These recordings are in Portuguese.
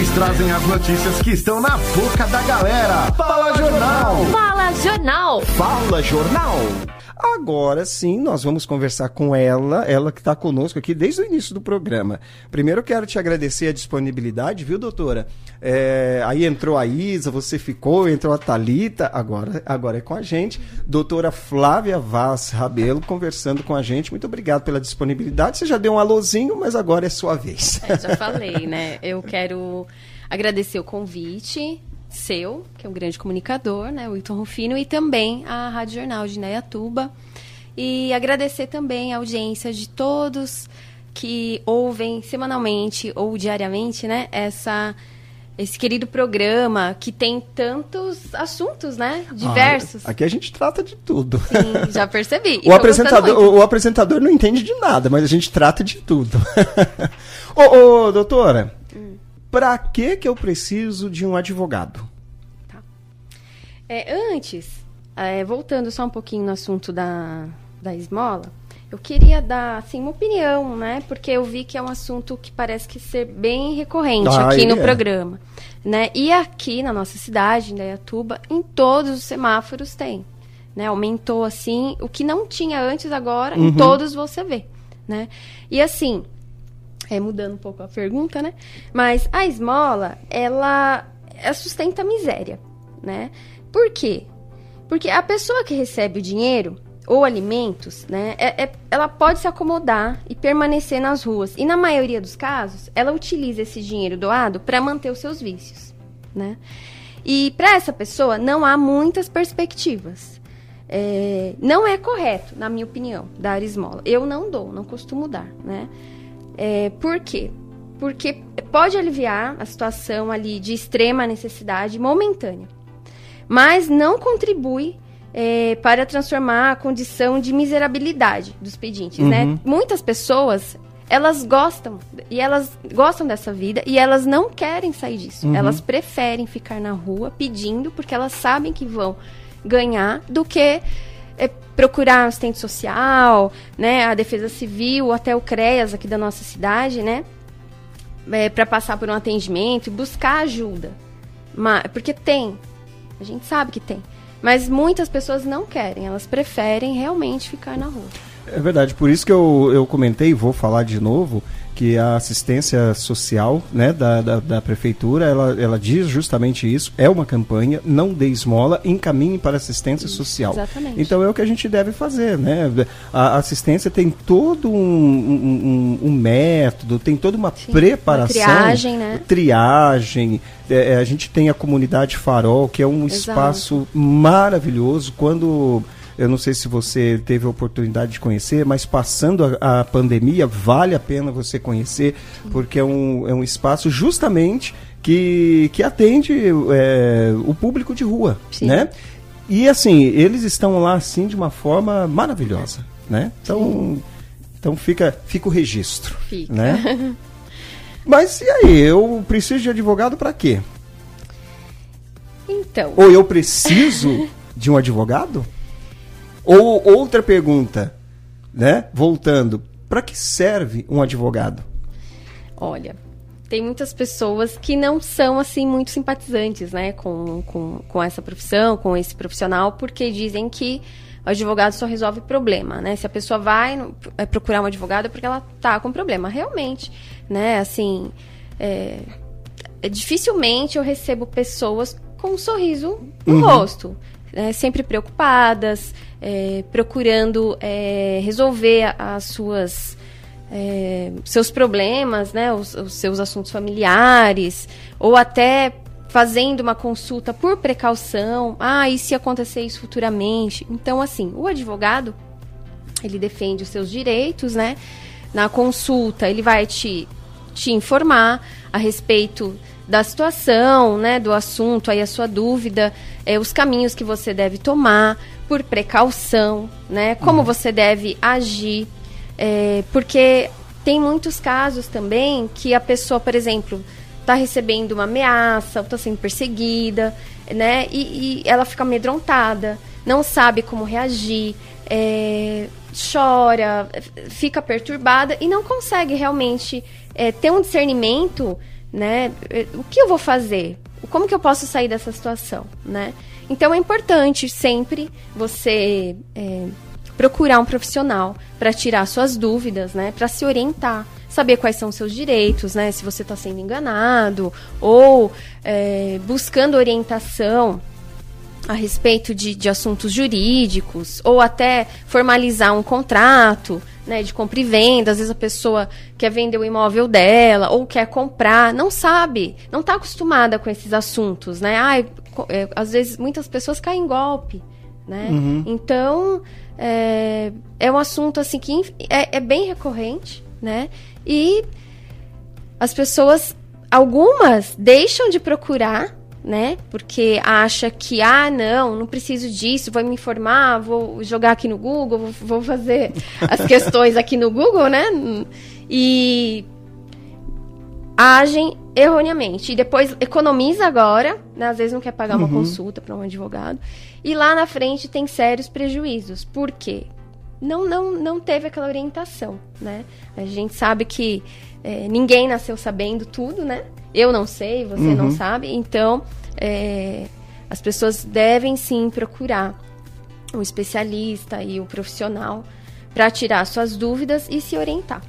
Eles trazem as notícias que estão na boca da galera. Fala Jornal! Fala Jornal! Fala Jornal! Agora sim, nós vamos conversar com ela, ela que está conosco aqui desde o início do programa. Primeiro, quero te agradecer a disponibilidade, viu, doutora? É, aí entrou a Isa, você ficou, entrou a Talita, agora, agora é com a gente. Doutora Flávia Vaz Rabelo conversando com a gente. Muito obrigado pela disponibilidade. Você já deu um alôzinho, mas agora é sua vez. É, já falei, né? Eu quero agradecer o convite seu, que é um grande comunicador, né, o Wilton Rufino, e também a Rádio Jornal de Nayatuba. E agradecer também a audiência de todos que ouvem semanalmente ou diariamente, né, essa esse querido programa que tem tantos assuntos, né? Diversos. Ah, aqui a gente trata de tudo. Sim, já percebi. o, apresentador, o, o, apresentador não entende de nada, mas a gente trata de tudo. ô, ô, doutora. Para que que eu preciso de um advogado? Tá. É, antes, é, voltando só um pouquinho no assunto da, da esmola, eu queria dar assim, uma opinião, né? Porque eu vi que é um assunto que parece que ser bem recorrente ah, aqui no é. programa. Né? E aqui na nossa cidade, em Dayatuba, em todos os semáforos tem. Né? Aumentou assim, o que não tinha antes agora, uhum. em todos você vê. Né? E assim, é, mudando um pouco a pergunta, né? Mas a esmola, ela, ela sustenta a miséria, né? Por quê? Porque a pessoa que recebe o dinheiro ou alimentos, né, é, é, ela pode se acomodar e permanecer nas ruas. E na maioria dos casos, ela utiliza esse dinheiro doado para manter os seus vícios, né? E para essa pessoa não há muitas perspectivas. É, não é correto, na minha opinião, dar esmola. Eu não dou, não costumo dar, né? É, por quê? Porque pode aliviar a situação ali de extrema necessidade momentânea, mas não contribui é, para transformar a condição de miserabilidade dos pedintes, né? uhum. né? Muitas pessoas elas gostam e elas gostam dessa vida e elas não querem sair disso. Uhum. Elas preferem ficar na rua pedindo porque elas sabem que vão ganhar do que é, procurar assistente social, né, a Defesa Civil, até o CREAS aqui da nossa cidade, né, é, para passar por um atendimento e buscar ajuda. Mas, porque tem, a gente sabe que tem. Mas muitas pessoas não querem, elas preferem realmente ficar na rua. É verdade, por isso que eu, eu comentei, vou falar de novo, que a assistência social né, da, da, da, prefeitura, ela, ela diz justamente isso, é uma campanha, não dê esmola, encaminhe para assistência social. Exatamente. Então é o que a gente deve fazer, né? A assistência tem todo um, um, um método, tem toda uma Sim, preparação. Uma triagem, né? Triagem. É, é, a gente tem a comunidade Farol, que é um Exato. espaço maravilhoso. Quando eu não sei se você teve a oportunidade de conhecer, mas passando a, a pandemia, vale a pena você conhecer, porque é um, é um espaço justamente que, que atende é, o público de rua, Sim. né? E assim, eles estão lá assim de uma forma maravilhosa, né? Então, então fica, fica o registro, fica. né? Mas e aí, eu preciso de advogado para quê? Então. Ou eu preciso de um advogado? Ou outra pergunta, né? Voltando, para que serve um advogado? Olha, tem muitas pessoas que não são assim muito simpatizantes, né, com, com, com essa profissão, com esse profissional, porque dizem que o advogado só resolve problema, né? Se a pessoa vai é, procurar um advogado é porque ela tá com problema, realmente, né? Assim, é, é, dificilmente eu recebo pessoas com um sorriso no uhum. rosto, né? sempre preocupadas, é, procurando é, resolver as suas é, seus problemas, né, os, os, seus assuntos familiares, ou até fazendo uma consulta por precaução. Ah, e se acontecer isso futuramente? Então, assim, o advogado ele defende os seus direitos, né? Na consulta, ele vai te, te informar a respeito da situação, né, do assunto, aí a sua dúvida, é, os caminhos que você deve tomar por precaução, né, como uhum. você deve agir, é, porque tem muitos casos também que a pessoa, por exemplo, está recebendo uma ameaça, está sendo perseguida, né, e, e, ela fica amedrontada, não sabe como reagir, é, chora, fica perturbada e não consegue realmente é, ter um discernimento né? O que eu vou fazer? Como que eu posso sair dessa situação, né? Então é importante sempre você é, procurar um profissional para tirar suas dúvidas, né? Para se orientar, saber quais são os seus direitos, né? Se você está sendo enganado ou é, buscando orientação a respeito de, de assuntos jurídicos ou até formalizar um contrato, né, de compra e venda. Às vezes a pessoa quer vender o imóvel dela ou quer comprar, não sabe, não está acostumada com esses assuntos, né? Ai, é, às vezes muitas pessoas caem em golpe, né? Uhum. Então é, é um assunto assim que é, é bem recorrente, né? E as pessoas, algumas deixam de procurar né? Porque acha que, ah, não, não preciso disso, vou me informar, vou jogar aqui no Google, vou, fazer as questões aqui no Google, né? E agem erroneamente. E depois economiza agora, né? às vezes não quer pagar uma uhum. consulta para um advogado. E lá na frente tem sérios prejuízos. Por quê? Não, não, não teve aquela orientação, né? A gente sabe que é, ninguém nasceu sabendo tudo, né? Eu não sei, você uhum. não sabe. Então, é, as pessoas devem sim procurar um especialista e o um profissional para tirar suas dúvidas e se orientar.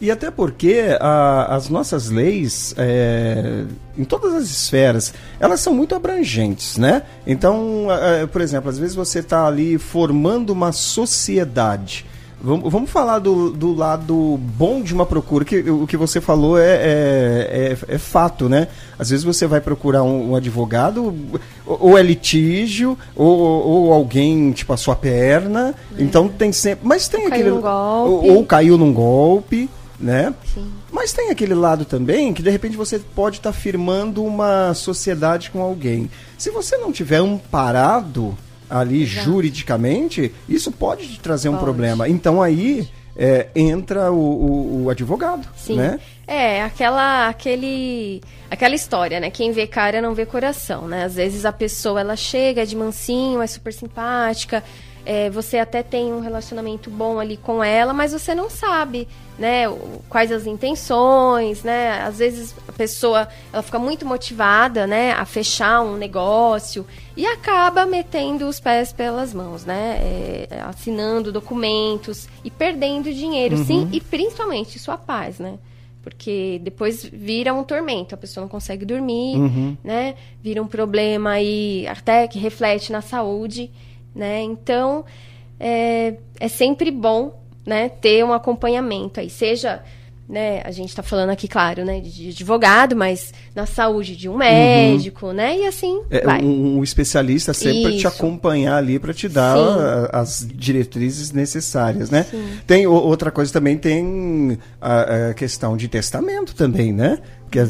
E até porque a, as nossas leis, é, em todas as esferas, elas são muito abrangentes, né? Então, é, por exemplo, às vezes você está ali formando uma sociedade. Vamos, vamos falar do, do lado bom de uma procura, que o que você falou é, é, é, é fato, né? Às vezes você vai procurar um, um advogado, ou é litígio, ou, ou, alguém, tipo, a sua perna. É. Então tem sempre. Mas tem ou aquele. Caiu num golpe. Ou, ou caiu num golpe, né? Sim. Mas tem aquele lado também que de repente você pode estar tá firmando uma sociedade com alguém. Se você não tiver um parado ali Exato. juridicamente, isso pode te trazer pode. um problema. Então aí é, entra o, o, o, advogado, Sim. né? É, aquela, aquele, aquela história, né? Quem vê cara não vê coração, né? Às vezes a pessoa, ela chega de mansinho, é super simpática, é, você até tem um relacionamento bom ali com ela, mas você não sabe, né, quais as intenções, né? Às vezes a pessoa, ela fica muito motivada, né, a fechar um negócio e acaba metendo os pés pelas mãos, né? É, assinando documentos e perdendo dinheiro, uhum. sim, e principalmente sua paz, né? Porque depois vira um tormento, a pessoa não consegue dormir, uhum. né? Vira um problema aí até que reflete na saúde né? Então, é, é sempre bom, né, ter um acompanhamento aí, seja né, a gente está falando aqui, claro, né, de advogado, mas na saúde de um médico, uhum. né, e assim é, vai. Um, um especialista sempre te acompanhar ali para te dar a, as diretrizes necessárias, né? Sim. Tem outra coisa também tem a, a, questão de testamento também, né? Que,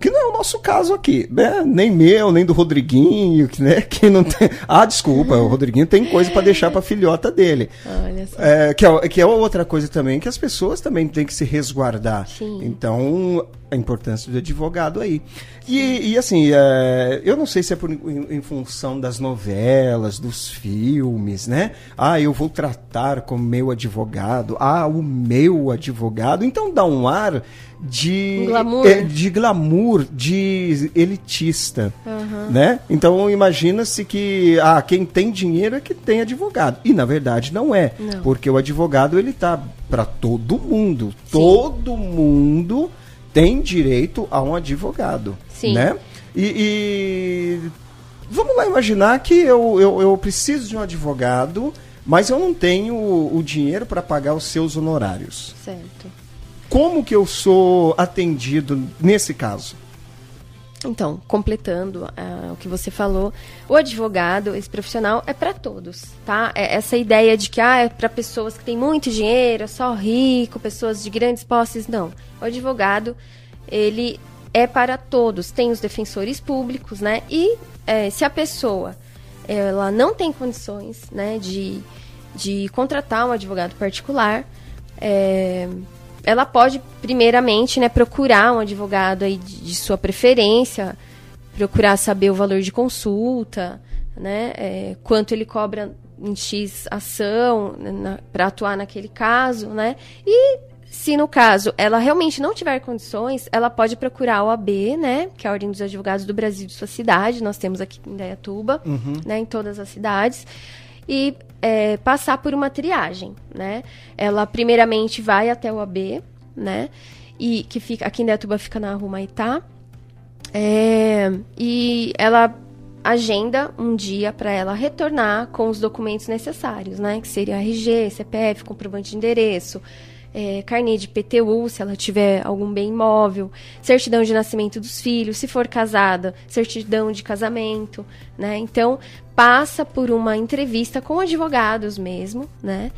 que não é nosso caso aqui, né? Nem meu, nem do Rodriguinho, que, né? Que não tem. Ah, desculpa, o Rodriguinho tem coisa para deixar para filhota dele. Olha só. É, que, é, que é outra coisa também que as pessoas também têm que se resguardar. Sim. Então, a importância do advogado aí. E, e assim, é, eu não sei se é por, em, em, função das novelas, dos filmes, né? Ah, eu vou tratar com meu advogado. Ah, o meu advogado. Então dá um ar de glamour, é, de, glamour, de elitista, uhum. né? Então imagina-se que ah, quem tem dinheiro é que tem advogado. E na verdade não é, não. porque o advogado ele tá para todo mundo. Sim. Todo mundo tem direito a um advogado, Sim. né? E, e, vamos lá imaginar que eu, eu, eu, preciso de um advogado, mas eu não tenho o, o dinheiro para pagar os seus honorários. Certo. Como que eu sou atendido nesse caso? Então, completando uh, o que você falou, o advogado, esse profissional, é para todos, tá? É essa ideia de que ah, é para pessoas que têm muito dinheiro, é só rico, pessoas de grandes posses, não. O advogado, ele é para todos. Tem os defensores públicos, né? E é, se a pessoa ela não tem condições, né, de, de contratar um advogado particular, é, ela pode, primeiramente, né, procurar um advogado aí de, de sua preferência, procurar saber o valor de consulta, né, é, quanto ele cobra em X ação né, para atuar naquele caso, né, e se no caso ela realmente não tiver condições, ela pode procurar a OAB, né, que é a Ordem dos Advogados do Brasil de sua cidade, nós temos aqui em Dayatuba, uhum. né, em todas as cidades, e é, passar por uma triagem, né? Ela primeiramente vai até o OAB, né, e que fica aqui em Dayatuba fica na Rua Maitá, é, e ela agenda um dia para ela retornar com os documentos necessários, né? Que seria RG, CPF, comprovante de endereço, é, carnê de PTU, se ela tiver algum bem imóvel, certidão de nascimento dos filhos, se for casada, certidão de casamento, né? Então, passa por uma entrevista com advogados mesmo, né?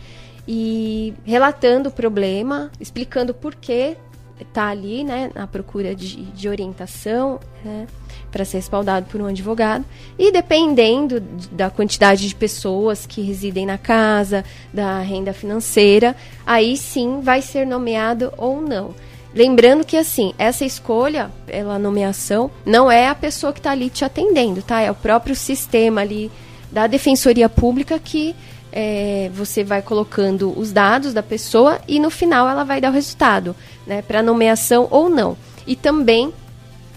E relatando o problema, explicando por que está ali, né, na procura de, de orientação, né, para ser respaldado por um advogado. E dependendo da quantidade de pessoas que residem na casa, da renda financeira, aí sim vai ser nomeado ou não. Lembrando que, assim, essa escolha pela nomeação não é a pessoa que está ali te atendendo, tá? É o próprio sistema ali da Defensoria Pública que é, você vai colocando os dados da pessoa e no final ela vai dar o resultado, né? Para nomeação ou não. E também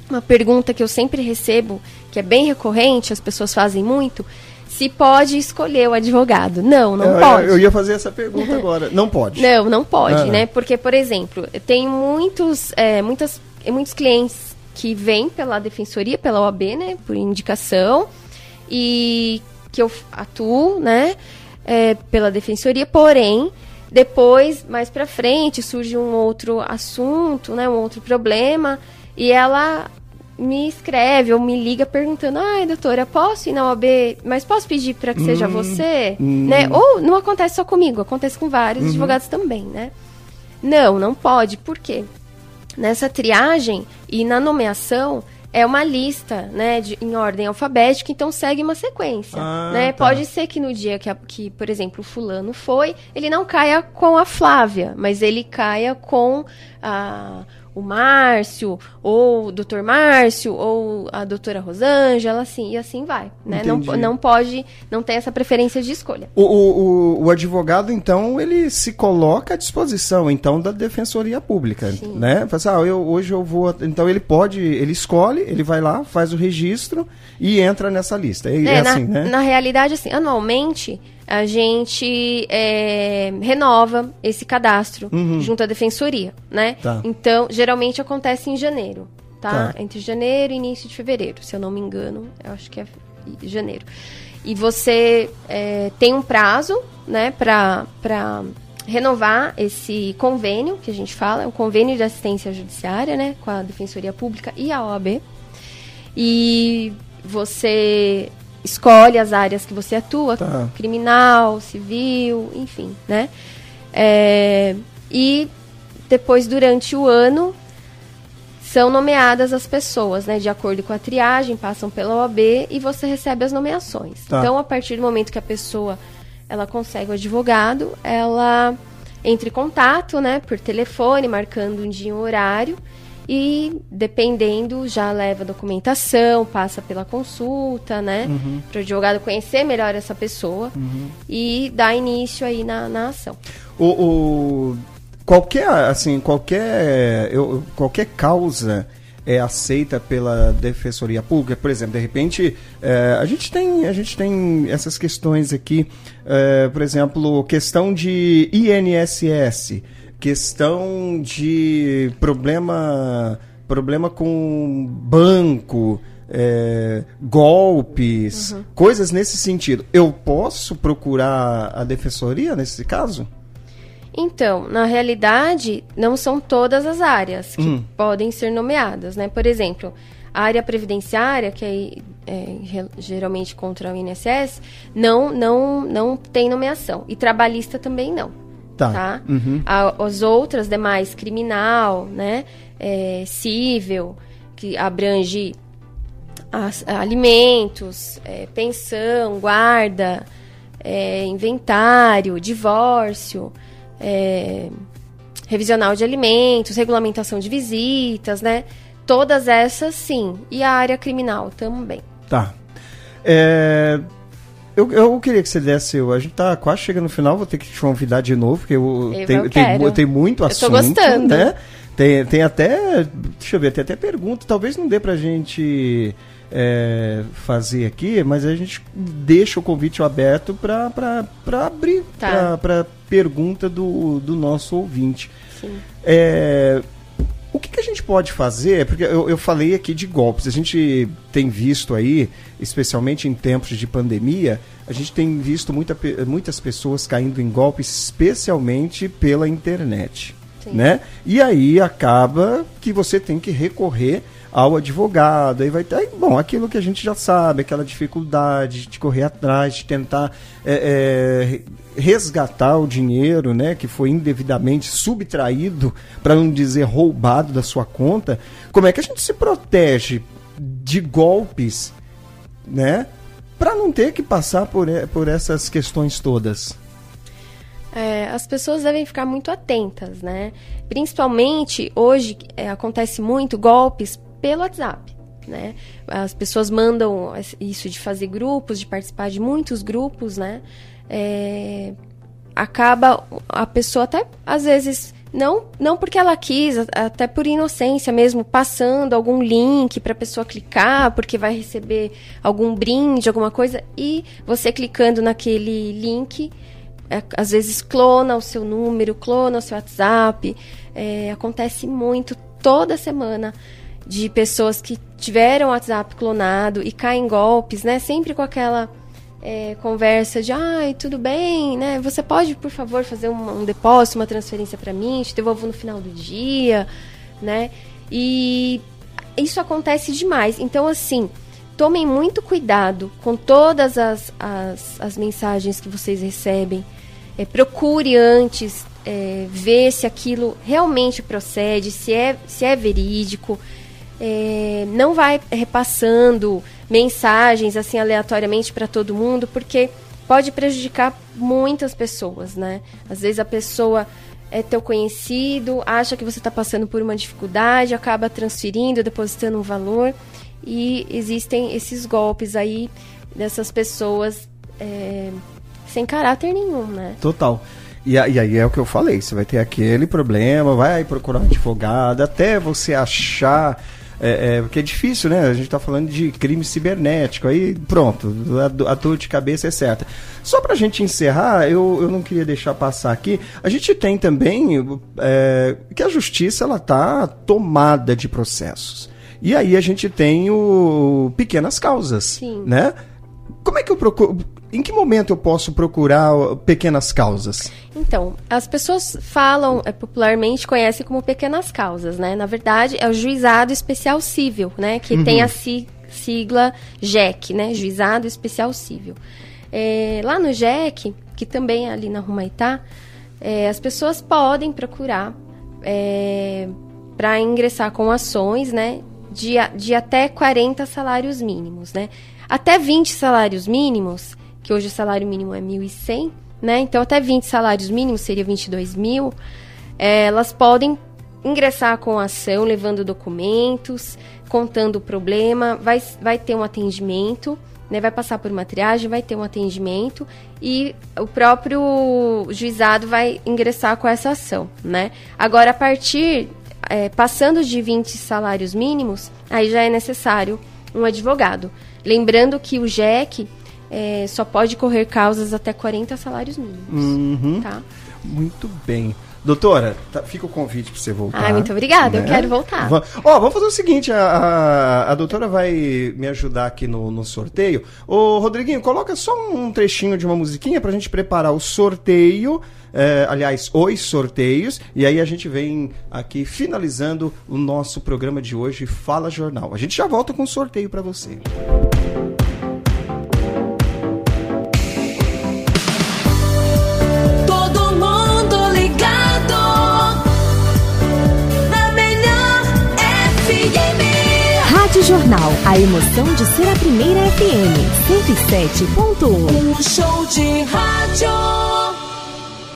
uma pergunta que eu sempre recebo, que é bem recorrente, as pessoas fazem muito, se pode escolher o advogado. Não, não eu, pode. Eu ia fazer essa pergunta agora. Não pode. não, não pode, ah. né? Porque, por exemplo, tem muitos, é, muitas, muitos clientes que vêm pela defensoria, pela OAB, né? Por indicação, e que eu atuo, né? É, pela defensoria, porém, depois, mais pra frente, surge um outro assunto, né? Um outro problema e ela me escreve ou me liga perguntando: ai, doutora, posso ir na OAB, mas posso pedir para que hum, seja você? Hum. Né? Ou não acontece só comigo, acontece com vários uhum. advogados também, né? Não, não pode. Por quê? Nessa triagem e na nomeação é uma lista, né, de, em ordem alfabética, então segue uma sequência, ah, né? Tá. Pode ser que no dia que, a, que, por exemplo, o fulano foi, ele não caia com a Flávia, mas ele caia com a o Márcio, ou o doutor Márcio, ou a doutora Rosângela, assim, e assim vai. Né? Não, não pode, não tem essa preferência de escolha. O, o, o, advogado, então, ele se coloca à disposição, então, da Defensoria Pública, Sim. né? Fala assim, ah, eu, hoje eu vou... Então, ele pode, ele escolhe, ele vai lá, faz o registro e entra nessa lista. É, é, assim, na, né? Na realidade, assim, anualmente a gente é, renova esse cadastro uhum. junto à defensoria, né? Tá. Então, geralmente acontece em janeiro, tá? tá? Entre janeiro e início de fevereiro, se eu não me engano, eu acho que é janeiro. E você é, tem um prazo, né, para renovar esse convênio que a gente fala, é um convênio de assistência judiciária, né, com a Defensoria Pública e a OAB. E você escolhe as áreas que você atua, tá. criminal, civil, enfim, né? É, e depois, durante o ano, são nomeadas as pessoas, né? De acordo com a triagem, passam pela OAB e você recebe as nomeações. Tá. Então, a partir do momento que a pessoa ela consegue o advogado, ela entra em contato, né? Por telefone, marcando um dia e um horário e dependendo já leva documentação, passa pela consulta, né? Uhum. Para o advogado conhecer melhor essa pessoa uhum. e dar início aí na, na ação. O, o, qualquer assim qualquer eu, qualquer causa é aceita pela defensoria pública por exemplo de repente é, a gente tem a gente tem essas questões aqui é, por exemplo questão de INSS questão de problema problema com banco, é, golpes, uhum. coisas nesse sentido. Eu posso procurar a defensoria nesse caso? Então, na realidade, não são todas as áreas que hum. podem ser nomeadas, né? Por exemplo, a área previdenciária, que é, é, geralmente contra o INSS, não, não, não tem nomeação. E trabalhista também não. Tá. tá? Uhum. as outras demais, criminal, né? É, cível, que abrange as, alimentos, é, pensão, guarda, é, inventário, divórcio, é, revisional de alimentos, regulamentação de visitas, né? Todas essas sim. E a área criminal também. Tá. É, eu, eu queria que você desse. A gente tá quase chegando no final, vou ter que te convidar de novo, porque eu, Eu tem, muito Eu assunto. tô gostando. Né? Tem, tem até. Deixa eu ver, tem até pergunta. Talvez não dê pra gente é, fazer aqui, mas a gente deixa o convite aberto para abrir Tá. para pergunta do, do nosso ouvinte. Sim. É, o que, que a gente pode fazer? Porque eu, eu falei aqui de golpes. A gente tem visto aí, especialmente em tempos de pandemia, a gente tem visto muita, muitas pessoas caindo em golpes, especialmente pela internet. Sim. Né? E aí acaba que você tem que recorrer ao advogado. Aí vai ter, bom, aquilo que a gente já sabe, aquela dificuldade de correr atrás, de tentar é, é, resgatar o dinheiro, né, que foi indevidamente subtraído, para não dizer roubado da sua conta. Como é que a gente se protege de golpes, né, para não ter que passar por, por essas questões todas? É, as pessoas devem ficar muito atentas, né? Principalmente hoje é, acontece muito golpes pelo WhatsApp. Né? As pessoas mandam isso de fazer grupos, de participar de muitos grupos, né? É, acaba a pessoa até às vezes não não porque ela quis, até por inocência mesmo, passando algum link para a pessoa clicar, porque vai receber algum brinde, alguma coisa, e você clicando naquele link, é, às vezes clona o seu número, clona o seu WhatsApp. É, acontece muito toda semana de pessoas que tiveram o WhatsApp clonado e caem em golpes, né? Sempre com aquela é, conversa de, ai, tudo bem, né? Você pode, por favor, fazer um, um depósito, uma transferência para mim, te devolvo no final do dia, né? E isso acontece demais. Então, assim, tomem muito cuidado com todas as, as, as mensagens que vocês recebem. É, procure antes é, ver se aquilo realmente procede, se é, se é verídico. É, não vai repassando mensagens assim aleatoriamente para todo mundo, porque pode prejudicar muitas pessoas, né? Às vezes a pessoa é teu conhecido, acha que você está passando por uma dificuldade, acaba transferindo, depositando um valor e existem esses golpes aí dessas pessoas é, sem caráter nenhum, né? Total. E, aí é o que eu falei, você vai ter aquele problema, vai procurar um advogado, até você achar. É, é, porque é difícil, né? A gente está falando de crime cibernético, aí pronto, a, do- a dor de cabeça é certa. Só para a gente encerrar, eu, eu não queria deixar passar aqui, a gente tem também é, que a justiça ela tá tomada de processos. E aí a gente tem o pequenas causas, Sim. né? Como é que eu procuro? Em que momento eu posso procurar pequenas causas? Então, as pessoas falam, é, popularmente conhecem como pequenas causas, né? Na verdade, é o Juizado Especial Cível, né? Que tem a si- sigla JEC, né? Juizado Especial Cível. É, lá no JEC, que também é ali na Rumaitá, é, as pessoas podem procurar para ingressar com ações, né? De, de até 40 salários mínimos, né? Até 20 salários mínimos, que hoje o salário mínimo é 1.100, né? Então, até 20 salários mínimos seria 22 mil. É, elas podem ingressar com a ação, levando documentos, contando o problema, vai, vai ter um atendimento, né, vai passar por uma triagem, vai ter um atendimento e o próprio juizado vai ingressar com essa ação, né? Agora, a partir, é, passando de 20 salários mínimos, aí já é necessário um advogado. Lembrando que o JEC é, só pode correr causas até 40 salários mínimos, Uhum. tá? Muito bem. Doutora, tá- fica o convite para você voltar. Ai, muito obrigada, eu quero voltar. Ó, vamos fazer o seguinte, a, a, a doutora vai me ajudar aqui no, no sorteio. Ô, Rodriguinho, coloca só um trechinho de uma musiquinha pra gente preparar o sorteio, é, aliás, os sorteios, e aí a gente vem aqui finalizando o nosso programa de hoje, Fala Jornal. A gente já volta com o sorteio pra você. Todo Jornal, a emoção de ser a primeira FM, 107.1. Um show de rádio.